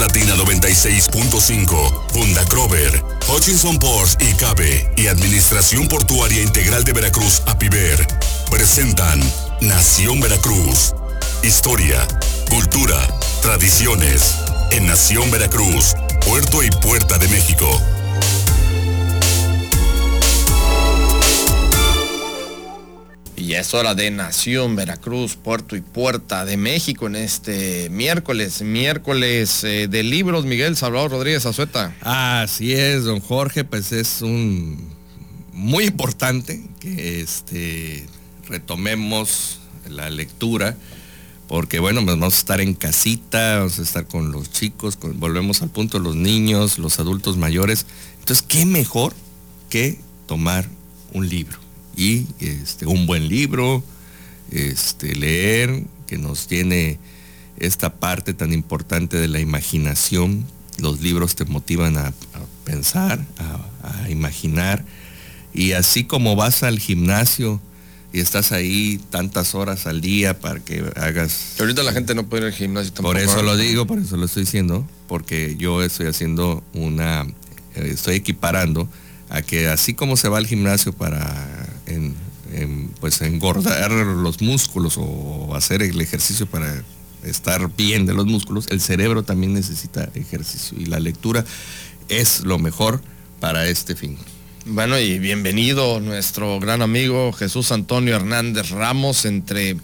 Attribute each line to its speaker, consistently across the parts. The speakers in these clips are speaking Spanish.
Speaker 1: Latina 96.5, Funda Crover, Hutchinson Ports y Cabe y Administración Portuaria Integral de Veracruz, APIVER, presentan Nación Veracruz. Historia, cultura, tradiciones. En Nación Veracruz, Puerto y Puerta de México.
Speaker 2: Y es hora de Nación, Veracruz, Puerto y Puerta de México en este miércoles, miércoles eh, de libros, Miguel Salvador Rodríguez Azueta.
Speaker 3: Así es, don Jorge, pues es un muy importante que este, retomemos la lectura, porque bueno, pues vamos a estar en casita, vamos a estar con los chicos, volvemos al punto, los niños, los adultos mayores. Entonces, ¿qué mejor que tomar un libro? Y este, un buen libro, este, leer, que nos tiene esta parte tan importante de la imaginación. Los libros te motivan a, pensar, a, imaginar. Y así como vas al gimnasio y estás ahí tantas horas al día para que hagas...
Speaker 2: ahorita la gente no puede ir al gimnasio
Speaker 3: tampoco. Por eso lo digo, por eso lo estoy diciendo, porque yo estoy haciendo una... Eh, estoy equiparando a que así como se va al gimnasio para pues engordar los músculos o hacer el ejercicio para estar bien de los músculos, el cerebro también necesita ejercicio y la lectura es lo mejor para este fin.
Speaker 2: Bueno, y bienvenido nuestro gran amigo Jesús Antonio Hernández Ramos, entre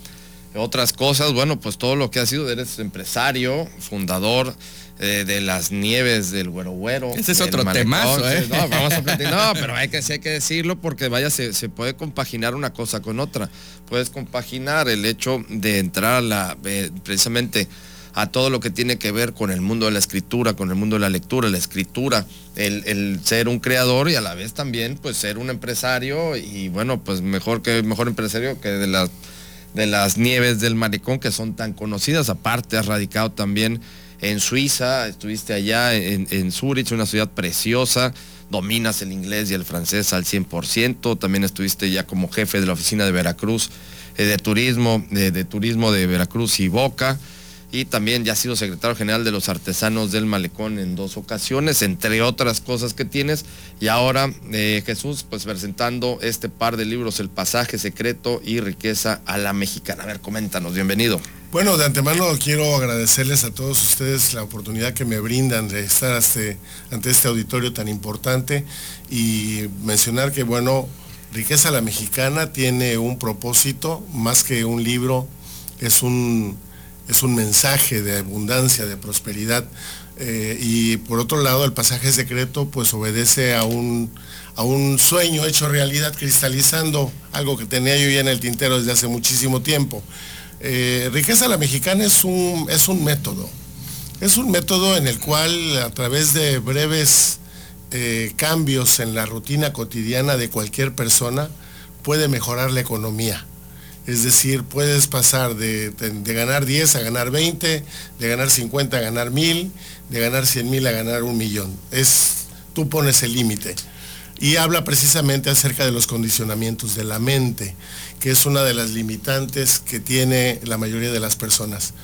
Speaker 2: otras cosas, bueno, pues todo lo que ha sido, eres empresario, fundador eh, de las nieves del güero güero.
Speaker 3: Ese es otro temazo, ¿eh?
Speaker 2: No, vamos a no, pero hay que, hay que decirlo porque vaya, se, puede compaginar una cosa con otra. Puedes compaginar el hecho de entrar a la, eh, precisamente a todo lo que tiene que ver con el mundo de la escritura, con el mundo de la lectura, la escritura, el, el, ser un creador y a la vez también pues ser un empresario y bueno, pues mejor que mejor empresario que de las de las nieves del maricón que son tan conocidas. Aparte has radicado también en Suiza, estuviste allá en, en Zurich, una ciudad preciosa, dominas el inglés y el francés al 100%, también estuviste ya como jefe de la oficina de Veracruz, eh, de turismo, de, turismo de Veracruz y Boca y también ya ha sido secretario general de los artesanos del malecón en dos ocasiones, entre otras cosas que tienes. Y ahora eh, Jesús, pues presentando este par de libros, El pasaje secreto y riqueza a la mexicana. A ver, coméntanos, bienvenido.
Speaker 4: Bueno, de antemano quiero agradecerles a todos ustedes la oportunidad que me brindan de estar ante, ante este auditorio tan importante y mencionar que, bueno, Riqueza a la Mexicana tiene un propósito, más que un libro, es un es un mensaje de abundancia, de prosperidad. Eh, y por otro lado, el pasaje secreto pues obedece a un, a un sueño hecho realidad, cristalizando algo que tenía yo ya en el tintero desde hace muchísimo tiempo. Eh, riqueza la mexicana es un, es un método. Es un método en el cual a través de breves eh, cambios en la rutina cotidiana de cualquier persona puede mejorar la economía es decir, puedes pasar de, ganar 10 a ganar 20, de ganar 50 a ganar 1000, de ganar 100 mil a ganar un millón. Es, tú pones el límite. Y habla precisamente acerca de los condicionamientos de la mente, que es una de las limitantes que tiene la mayoría de las personas.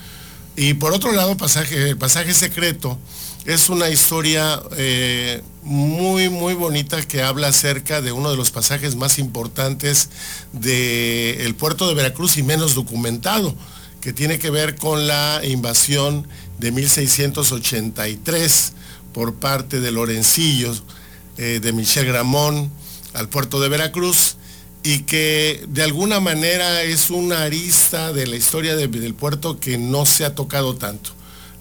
Speaker 4: Y por otro lado, pasaje, el pasaje secreto es una historia eh, muy, muy bonita que habla acerca de uno de los pasajes más importantes del puerto de Veracruz y menos documentado, que tiene que ver con la invasión de 1683 por parte de Lorencillo, eh, de Michel Gramón, al puerto de Veracruz, y que de alguna manera es una arista de la historia del puerto que no se ha tocado tanto.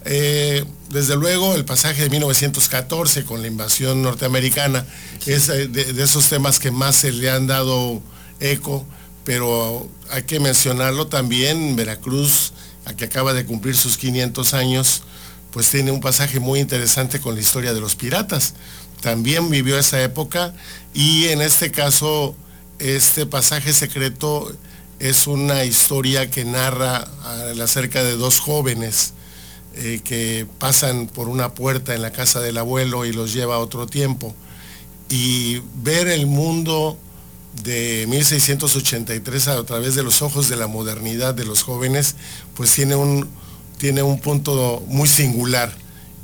Speaker 4: Eh, desde luego el pasaje de 1914 con la invasión norteamericana es eh, de, esos temas que más se le han dado eco, pero hay que mencionarlo también, Veracruz, a que acaba de cumplir sus 500 años, pues tiene un pasaje muy interesante con la historia de los piratas. También vivió esa época y en este caso este pasaje secreto es una historia que narra acerca de dos jóvenes eh, que pasan por una puerta en la casa del abuelo y los lleva a otro tiempo. Y ver el mundo de 1683 a través de los ojos de la modernidad de los jóvenes, pues tiene un, tiene un punto muy singular.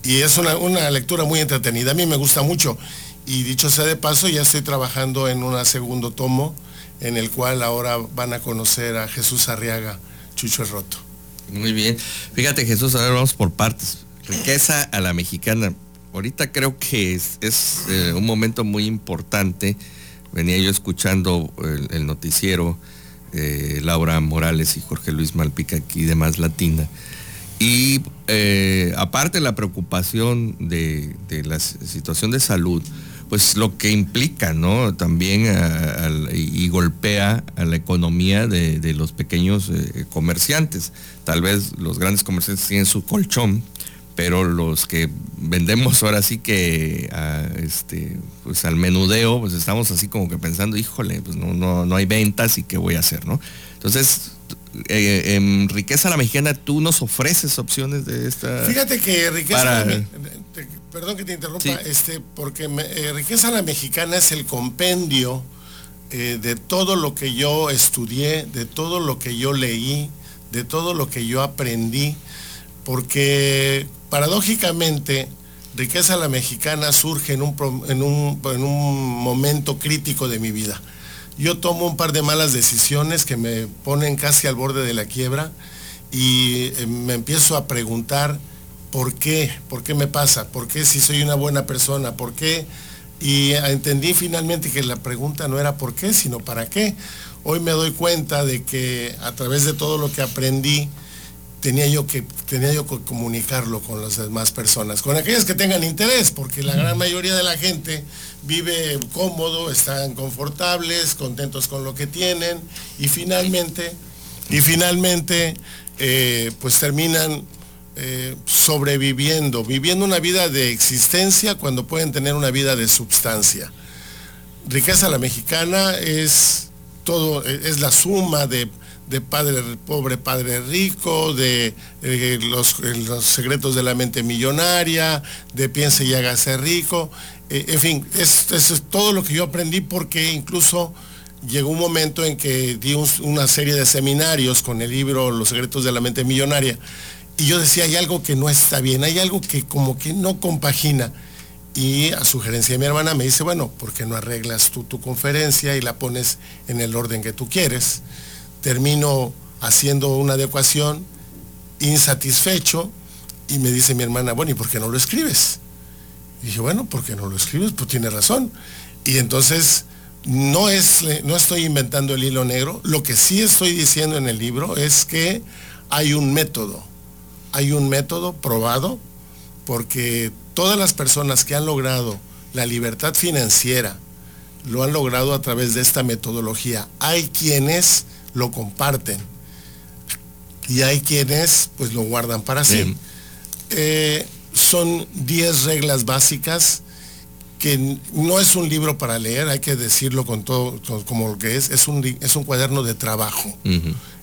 Speaker 4: y es una, una lectura muy entretenida. A mí me gusta mucho. Y dicho sea de paso, ya estoy trabajando en un segundo tomo en el cual ahora van a conocer a Jesús Arriaga, Chucho Roto.
Speaker 3: Muy bien. Fíjate Jesús, ahora vamos por partes. Riqueza a la mexicana. Ahorita creo que es, eh, un momento muy importante. Venía yo escuchando el, noticiero, eh, Laura Morales y Jorge Luis Malpica aquí de Más Latina. Y eh, aparte la preocupación de, de la situación de salud, pues lo que implica, ¿no? También y, golpea a la economía de, los pequeños eh, comerciantes. Tal vez los grandes comerciantes tienen su colchón, pero los que vendemos ahora sí que este, pues al menudeo, pues estamos así como que pensando, híjole, pues no, no, no hay ventas y qué voy a hacer, ¿no? Entonces, eh, en Riqueza la Mexicana, tú nos ofreces opciones de esta...
Speaker 4: Fíjate que Riqueza perdón que te interrumpa, este, porque eh, Riqueza la Mexicana es el compendio eh, de todo lo que yo estudié, de todo lo que yo leí, de todo lo que yo aprendí, porque paradójicamente Riqueza la Mexicana surge en un, en un momento crítico de mi vida. Yo tomo un par de malas decisiones que me ponen casi al borde de la quiebra y eh, me empiezo a preguntar, ¿por qué? ¿Por qué me pasa? ¿Por qué si soy una buena persona? ¿Por qué? Y entendí finalmente que la pregunta no era por qué, sino para qué. Hoy me doy cuenta de que a través de todo lo que aprendí, tenía yo que, tenía yo que comunicarlo con las demás personas, con aquellas que tengan interés, porque la gran mayoría de la gente vive cómodo, están confortables, contentos con lo que tienen, y finalmente, y finalmente, eh, pues terminan eh, sobreviviendo, viviendo una vida de existencia cuando pueden tener una vida de substancia. Riqueza la mexicana es todo, es la suma de, padre pobre, padre rico, de eh, los, secretos de la mente millonaria, de piense y hágase rico. Eh, en fin, eso es todo lo que yo aprendí porque incluso llegó un momento en que di una serie de seminarios con el libro Los secretos de la mente millonaria y yo decía, hay algo que no está bien, hay algo que como que no compagina. Y a sugerencia de mi hermana me dice, bueno, ¿por qué no arreglas tú tu conferencia y la pones en el orden que tú quieres? Termino haciendo una adecuación, insatisfecho, y me dice mi hermana, bueno, ¿y por qué no lo escribes? Y dije, bueno, ¿por qué no lo escribes? Pues tiene razón. Y entonces no, es, no estoy inventando el hilo negro, lo que sí estoy diciendo en el libro es que hay un método hay un método probado porque todas las personas que han logrado la libertad financiera lo han logrado a través de esta metodología. Hay quienes lo comparten y hay quienes pues lo guardan para sí. Eh, son 10 reglas básicas que no es un libro para leer, hay que decirlo con todo como lo que es, es un, es un cuaderno de trabajo.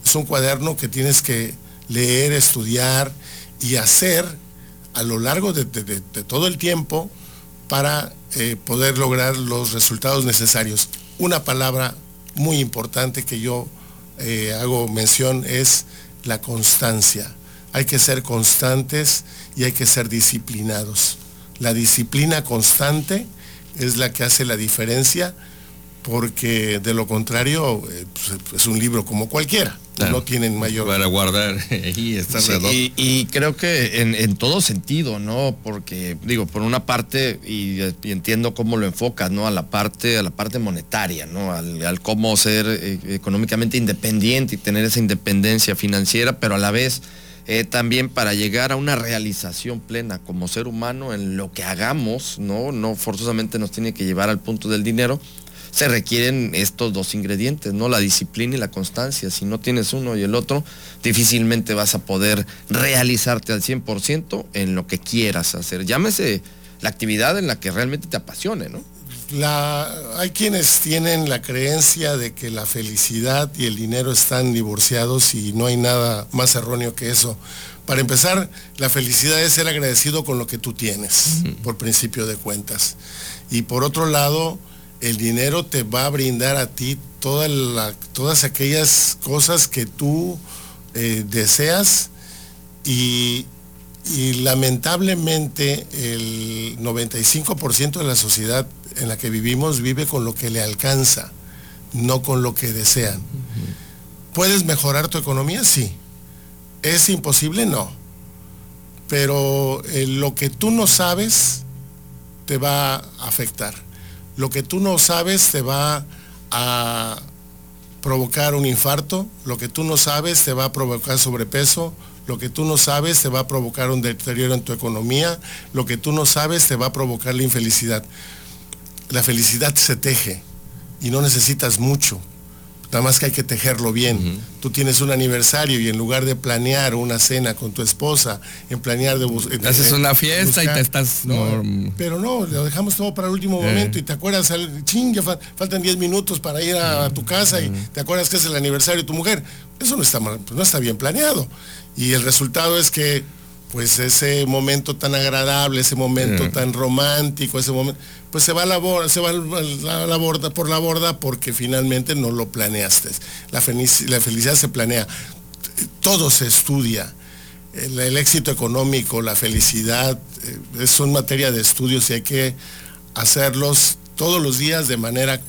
Speaker 4: Es un cuaderno que tienes que leer, estudiar y hacer a lo largo de, todo el tiempo para eh, poder lograr los resultados necesarios. Una palabra muy importante que yo eh, hago mención es la constancia. Hay que ser constantes y hay que ser disciplinados. La disciplina constante es la que hace la diferencia porque de lo contrario eh, pues, es un libro como cualquiera. No tienen mayor...
Speaker 3: Para guardar y estar
Speaker 2: y, creo que en, todo sentido, ¿no? Porque, digo, por una parte, y, entiendo cómo lo enfocas, ¿no? A la parte, a la parte monetaria, ¿no? Al, cómo ser eh, económicamente independiente y tener esa independencia financiera, pero a la vez eh, también para llegar a una realización plena como ser humano en lo que hagamos, ¿no? No forzosamente nos tiene que llevar al punto del dinero, se requieren estos dos ingredientes, ¿no? La disciplina y la constancia. Si no tienes uno y el otro, difícilmente vas a poder realizarte al 100% en lo que quieras hacer. Llámese la actividad en la que realmente te apasione, ¿no?
Speaker 4: hay quienes tienen la creencia de que la felicidad y el dinero están divorciados y no hay nada más erróneo que eso. Para empezar, la felicidad es ser agradecido con lo que tú tienes, por principio de cuentas. Y por otro lado, el dinero te va a brindar a ti todas aquellas cosas que tú eh, deseas y y lamentablemente el 95% de la sociedad en la que vivimos vive con lo que le alcanza, no con lo que desean. ¿Puedes mejorar tu economía? Sí. ¿Es imposible? No. Pero eh, lo que tú no sabes te va a afectar. Lo que tú no sabes te va a provocar un infarto, lo que tú no sabes te va a provocar sobrepeso, lo que tú no sabes te va a provocar un deterioro en tu economía, lo que tú no sabes te va a provocar la infelicidad. La felicidad se teje y no necesitas mucho, nada más que hay que tejerlo bien. Tú tienes un aniversario y en lugar de planear una cena con tu esposa, en planear de buscar...
Speaker 3: Haces una fiesta y te estás...
Speaker 4: pero no, lo dejamos todo para el último eh. momento y te acuerdas, al, ching, ya faltan 10 minutos para ir a, tu casa y te acuerdas que es el aniversario de tu mujer. Eso no está, mal, no está bien planeado. Y el resultado es que pues ese momento tan agradable, ese momento tan romántico, ese momento, pues se va a la borda, se va a la, borda por la borda porque finalmente no lo planeaste. La, la felicidad se planea, todo se estudia. El, éxito económico, la felicidad, eh, son materia de estudios y hay que hacerlos todos los días de manera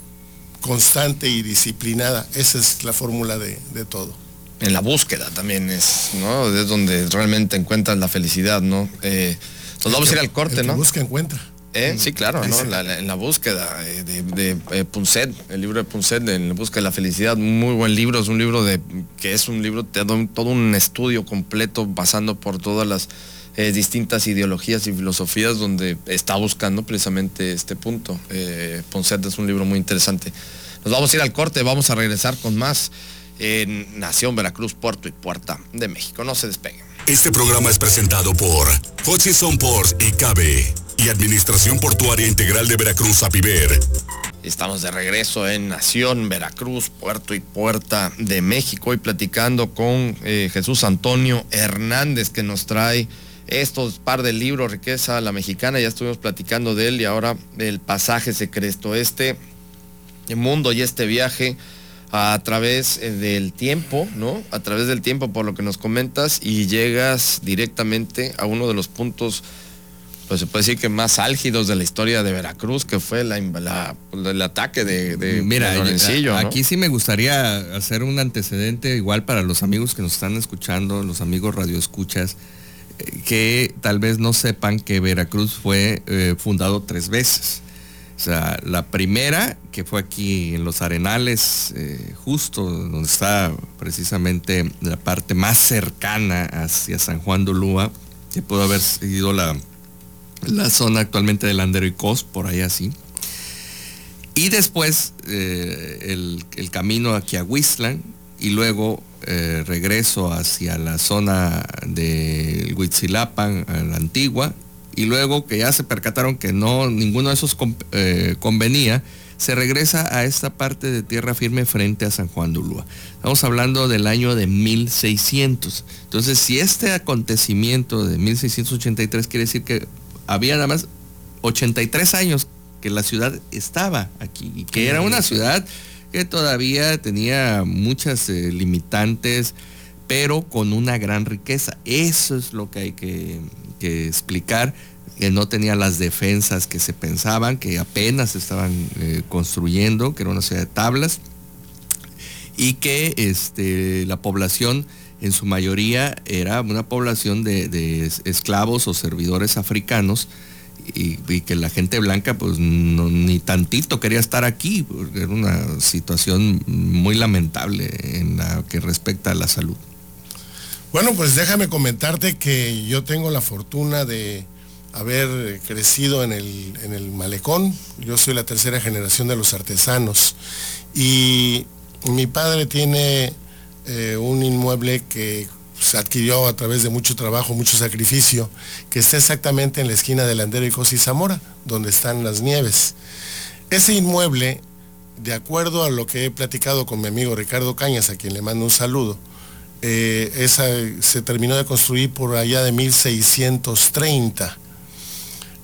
Speaker 4: constante y disciplinada. Esa es la fórmula de todo
Speaker 2: en la búsqueda también es, ¿no? Es donde realmente encuentras la felicidad, ¿no? Eh, nos vamos a ir al corte, ¿no?
Speaker 4: Busca encuentra.
Speaker 2: ¿Eh? Sí, claro, ¿no? en la búsqueda eh, de, de Punset, el libro de Punset, en la búsqueda de la felicidad, muy buen libro, es un libro de que es un libro, todo un estudio completo pasando por todas las distintas ideologías y filosofías donde está buscando precisamente este punto. Punset es un libro muy interesante. Nos vamos a ir al corte, vamos a regresar con más en Nación Veracruz, Puerto y Puerta de México. No se despeguen.
Speaker 1: Este programa es presentado por Hutchison Ports y Cabe y Administración Portuaria Integral de Veracruz, APIVER.
Speaker 2: Estamos de regreso en Nación Veracruz, Puerto y Puerta de México y platicando con eh, Jesús Antonio Hernández que nos trae estos par de libros, Riqueza la Mexicana, ya estuvimos platicando de él y ahora el pasaje secreto, este mundo y este viaje a través eh, del tiempo, ¿no? A través del tiempo, por lo que nos comentas, y llegas directamente a uno de los puntos, pues se puede decir que más álgidos de la historia de Veracruz, que fue la, el ataque de, de
Speaker 3: Mira, aquí sí me gustaría hacer un antecedente igual para los amigos que nos están escuchando, los amigos radioescuchas, eh, que tal vez no sepan que Veracruz fue eh, fundado tres veces. O sea, la primera, que fue aquí en los Arenales, eh, justo donde está precisamente la parte más cercana hacia San Juan de Ulúa, que pudo haber sido la, la zona actualmente del Landero y Cos, por ahí así. Y después eh, el, camino aquí a Huizlan y luego eh, regreso hacia la zona de Huitzilapan, a la antigua, y luego que ya se percataron que no, ninguno de esos eh, convenía, se regresa a esta parte de tierra firme frente a San Juan de Ulúa. Estamos hablando del año de 1600. Entonces, si este acontecimiento de 1683 quiere decir que había nada más 83 años que la ciudad estaba aquí y que era una ciudad que todavía tenía muchas eh, limitantes, pero con una gran riqueza. Eso es lo que hay que que explicar que no tenía las defensas que se pensaban, que apenas estaban eh, construyendo, que era una ciudad de tablas, y que este, la población en su mayoría era una población de, esclavos o servidores africanos, y, que la gente blanca pues ni tantito quería estar aquí, porque era una situación muy lamentable en la que respecta a la salud.
Speaker 4: Bueno, pues déjame comentarte que yo tengo la fortuna de haber crecido en el, malecón. Yo soy la tercera generación de los artesanos. Y mi padre tiene eh, un inmueble que se adquirió a través de mucho trabajo, mucho sacrificio, que está exactamente en la esquina de Landero y Cosi Zamora, donde están las nieves. Ese inmueble, de acuerdo a lo que he platicado con mi amigo Ricardo Cañas, a quien le mando un saludo, eh, esa se terminó de construir por allá de 1630.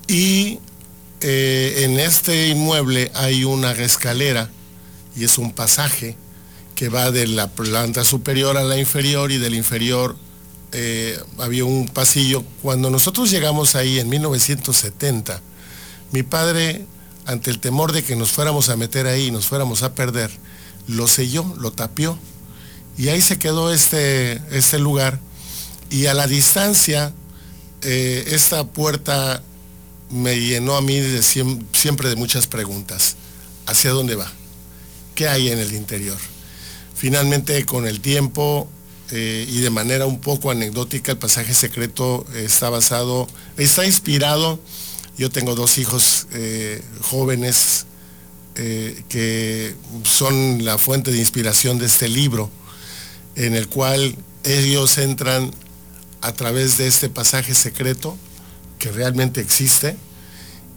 Speaker 4: Y eh, en este inmueble hay una escalera y es un pasaje que va de la planta superior a la inferior y del inferior eh, había un pasillo. Cuando nosotros llegamos ahí en 1970, mi padre, ante el temor de que nos fuéramos a meter ahí y nos fuéramos a perder, lo selló, lo tapió. Y ahí se quedó este, este lugar. Y a la distancia, eh, esta puerta me llenó a mí siempre de muchas preguntas. ¿Hacia dónde va? ¿Qué hay en el interior? Finalmente, con el tiempo eh, y de manera un poco anecdótica, el pasaje secreto está basado, está inspirado. Yo tengo dos hijos eh, jóvenes que son la fuente de inspiración de este libro, en el cual ellos entran a través de este pasaje secreto que realmente existe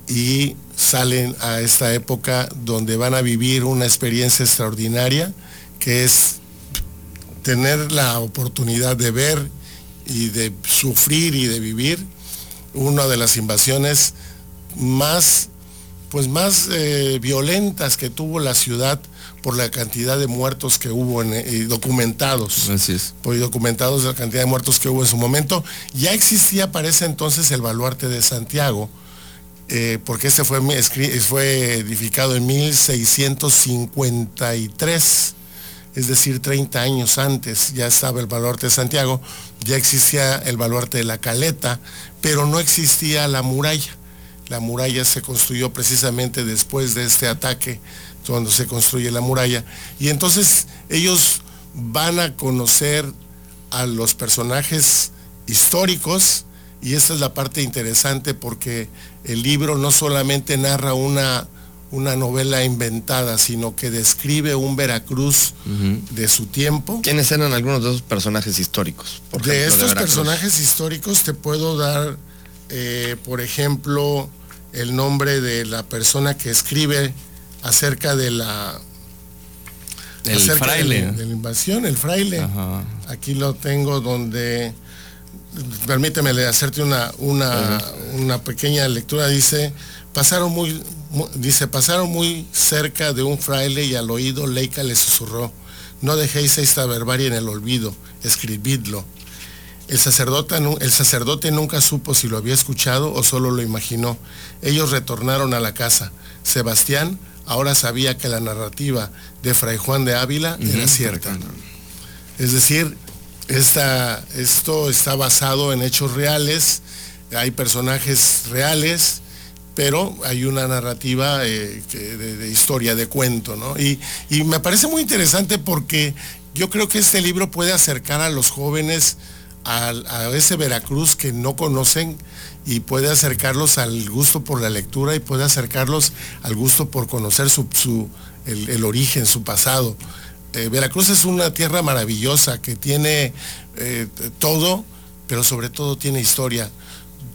Speaker 4: y salen a esta época donde van a vivir una experiencia extraordinaria que es tener la oportunidad de ver y de sufrir y de vivir una de las invasiones más pues más eh, violentas que tuvo la ciudad por la cantidad de muertos que hubo en, y documentados.
Speaker 3: Así es.
Speaker 4: Por documentados la cantidad de muertos que hubo en su momento. Ya existía para ese entonces el baluarte de Santiago, eh, porque ese fue, fue edificado en 1653 es decir, 30 años antes ya estaba el baluarte de Santiago, ya existía el baluarte de la Caleta, pero no existía la muralla. La muralla se construyó precisamente después de este ataque, cuando se construye la muralla. Y entonces ellos van a conocer a los personajes históricos, y esta es la parte interesante porque el libro no solamente narra una una novela inventada, sino que describe un Veracruz de su tiempo.
Speaker 2: ¿Quiénes eran algunos de esos personajes históricos?
Speaker 4: de estos personajes históricos te puedo dar, eh, por ejemplo, el nombre de la persona que escribe acerca de la...
Speaker 3: El fraile.
Speaker 4: De, la invasión, el fraile. Aquí lo tengo donde permíteme hacerte una, una, una, pequeña lectura. Dice, pasaron muy, dice, pasaron muy cerca de un fraile y al oído Leica le susurró, no dejéis esta barbarie en el olvido, escribidlo. El sacerdote, el sacerdote nunca supo si lo había escuchado o solo lo imaginó. Ellos retornaron a la casa. Sebastián ahora sabía que la narrativa de Fray Juan de Ávila era cierta. Es decir, esto está basado en hechos reales, hay personajes reales, pero hay una narrativa eh, de, historia, de cuento, ¿no? Y, me parece muy interesante porque yo creo que este libro puede acercar a los jóvenes a, ese Veracruz que no conocen y puede acercarlos al gusto por la lectura y puede acercarlos al gusto por conocer su, el, origen, su pasado. Eh, Veracruz es una tierra maravillosa que tiene eh, todo, pero sobre todo tiene historia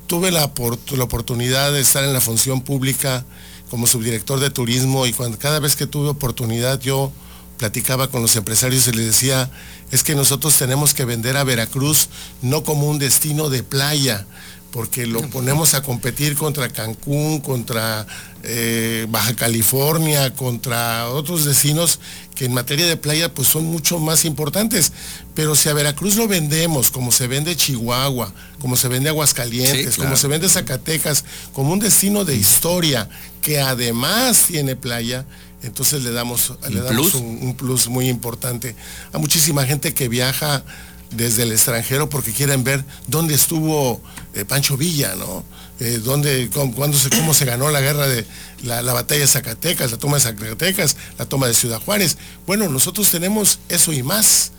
Speaker 4: tuve la, la, oportunidad de estar en la función pública como subdirector de turismo y cuando, cada vez que tuve oportunidad yo platicaba con los empresarios y les decía, es que nosotros tenemos que vender a Veracruz no como un destino de playa, porque lo ponemos a competir contra Cancún, contra eh, Baja California, contra otros destinos que en materia de playa pues son mucho más importantes. Pero si a Veracruz lo vendemos como se vende Chihuahua, como se vende Aguascalientes, como se vende Zacatecas, como un destino de historia que además tiene playa, entonces le damos, le damos un plus muy importante a muchísima gente que viaja desde el extranjero porque quieren ver dónde estuvo eh, Pancho Villa, ¿no? Eh, dónde, cómo, se, cómo se ganó la guerra de la, batalla de Zacatecas, la toma de Zacatecas, la toma de Ciudad Juárez. Bueno, nosotros tenemos eso y más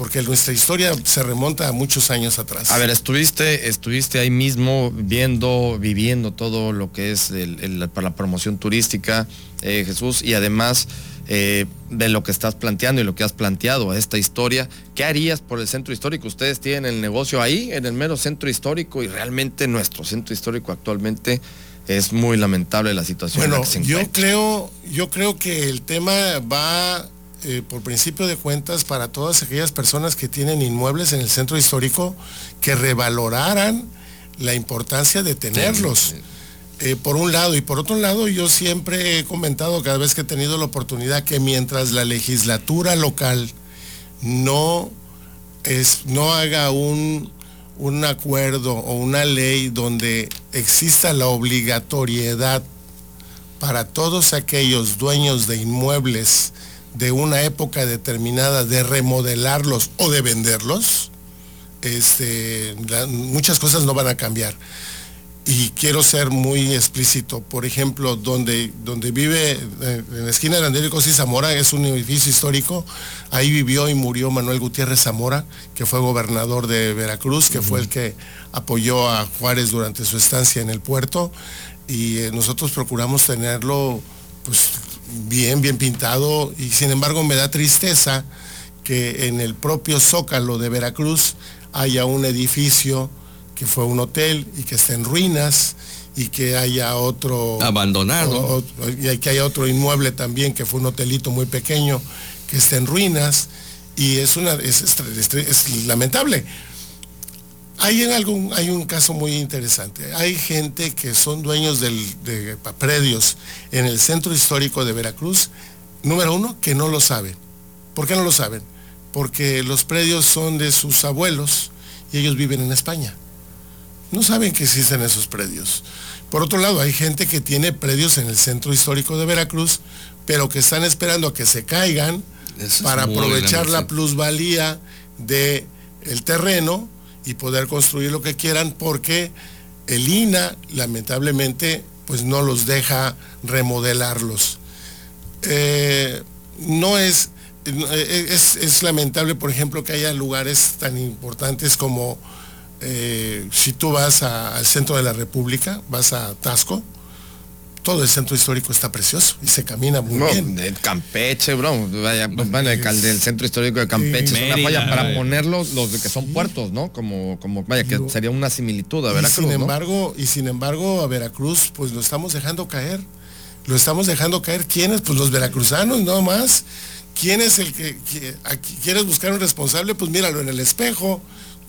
Speaker 4: porque nuestra historia se remonta a muchos años atrás.
Speaker 2: A ver, estuviste, estuviste ahí mismo viendo, viviendo todo lo que es para la promoción turística, eh, Jesús, y además eh, de lo que estás planteando y lo que has planteado a esta historia. ¿Qué harías por el centro histórico? Ustedes tienen el negocio ahí, en el mero centro histórico, y realmente nuestro centro histórico actualmente es muy lamentable la situación.
Speaker 4: Bueno, yo creo, yo creo que el tema va eh, por principio de cuentas para todas aquellas personas que tienen inmuebles en el centro histórico que revaloraran la importancia de tenerlos. Eh, por un lado. Y por otro lado, yo siempre he comentado cada vez que he tenido la oportunidad que mientras la legislatura local no, es, no haga un, un acuerdo o una ley donde exista la obligatoriedad para todos aquellos dueños de inmuebles de una época determinada de remodelarlos o de venderlos, este, muchas cosas no van a cambiar. Y quiero ser muy explícito. Por ejemplo, donde, donde vive, eh, en la esquina de Andrés y Zamora, es un edificio histórico. Ahí vivió y murió Manuel Gutiérrez Zamora, que fue gobernador de Veracruz, que fue el que apoyó a Juárez durante su estancia en el puerto. Y eh, nosotros procuramos tenerlo pues, bien, bien pintado. Y sin embargo me da tristeza que en el propio Zócalo de Veracruz haya un edificio que fue un hotel y que está en ruinas y que haya otro
Speaker 3: abandonado
Speaker 4: y que haya otro inmueble también que fue un hotelito muy pequeño que está en ruinas y es una es, lamentable hay en algún hay un caso muy interesante hay gente que son dueños de predios en el centro histórico de Veracruz número uno que no lo saben ¿por qué no lo saben? porque los predios son de sus abuelos y ellos viven en España. No saben que existen esos predios. Por otro lado, hay gente que tiene predios en el centro histórico de Veracruz, pero que están esperando a que se caigan para aprovechar la plusvalía del el terreno y poder construir lo que quieran porque el INA lamentablemente pues no los deja remodelarlos. Eh, no es, eh, es, lamentable, por ejemplo, que haya lugares tan importantes como eh, si tú vas al centro de la República, vas a Tasco, todo el centro histórico está precioso y se camina muy bien.
Speaker 2: De Campeche, bro. Vaya, el, centro histórico de Campeche es una falla para ponerlos los que son puertos, ¿no? Como, como vaya, que sería una similitud a Veracruz.
Speaker 4: sin embargo, y sin embargo, a Veracruz, pues lo estamos dejando caer. Lo estamos dejando caer. ¿Quiénes? Pues los veracruzanos, no más. ¿Quién es el que, quieres buscar un responsable? Pues míralo en el espejo.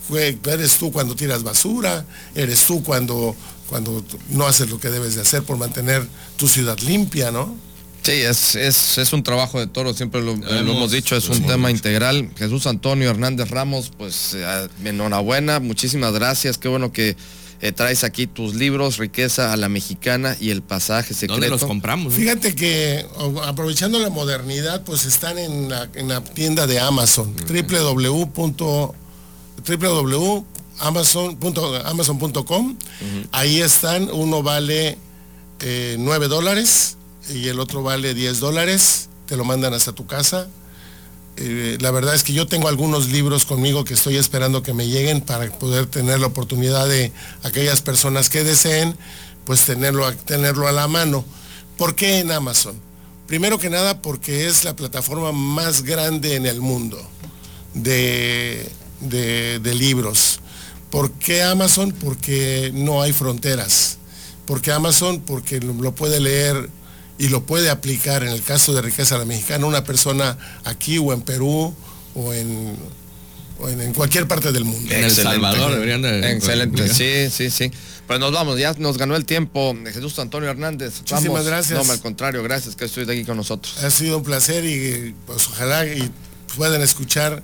Speaker 4: Fue, eres tú cuando tiras basura, eres tú cuando, cuando no haces lo que debes de hacer por mantener tu ciudad limpia, ¿no?
Speaker 2: Sí, es, es, un trabajo de todos, siempre lo, hemos, dicho, es un tema integral. Jesús Antonio Hernández Ramos, pues eh, enhorabuena, muchísimas gracias, qué bueno que eh, traes aquí tus libros, Riqueza a la Mexicana y El Pasaje Secreto. ¿Dónde
Speaker 3: los compramos?
Speaker 4: Fíjate que aprovechando la modernidad, pues están en la, tienda de Amazon, www.amazon.com. Ahí están, uno vale 9 eh, dólares y el otro vale 10 dólares. Te lo mandan hasta tu casa eh, la verdad es que yo tengo algunos libros conmigo que estoy esperando que me lleguen para poder tener la oportunidad de aquellas personas que deseen, pues tenerlo, tenerlo a la mano. ¿Por qué en Amazon? Primero que nada porque es la plataforma más grande en el mundo de, de libros. ¿Por qué Amazon? Porque no hay fronteras. ¿Por qué Amazon? Porque lo puede leer y lo puede aplicar en el caso de riqueza la mexicana una persona aquí o en Perú o en, en, cualquier parte del mundo.
Speaker 3: En El Salvador deberían de...
Speaker 2: Excelente, sí, sí, sí. Pues nos vamos, ya nos ganó el tiempo Jesús Antonio Hernández.
Speaker 4: Muchísimas gracias.
Speaker 2: No, al contrario, gracias que estoy aquí con nosotros.
Speaker 4: Ha sido un placer y pues ojalá y puedan escuchar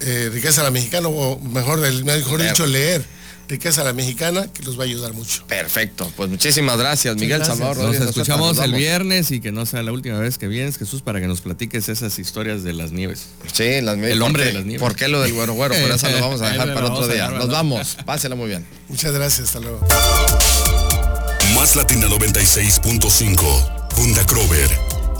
Speaker 4: eh, Riqueza la Mexicana o mejor, mejor dicho, leer riqueza la mexicana, que los va a ayudar mucho.
Speaker 2: Perfecto, pues muchísimas gracias, Miguel Salvador.
Speaker 3: Nos escuchamos el viernes y que no sea la última vez que vienes, Jesús, para que nos platiques esas historias de las nieves.
Speaker 2: Sí, las
Speaker 3: nieves. El hombre de las nieves.
Speaker 2: ¿Por qué lo del güero güero? Por eso lo vamos a dejar para otro día. Nos vamos, pásela muy bien.
Speaker 4: Muchas gracias, hasta luego.
Speaker 1: Más Latina 96.5, Punta Crover,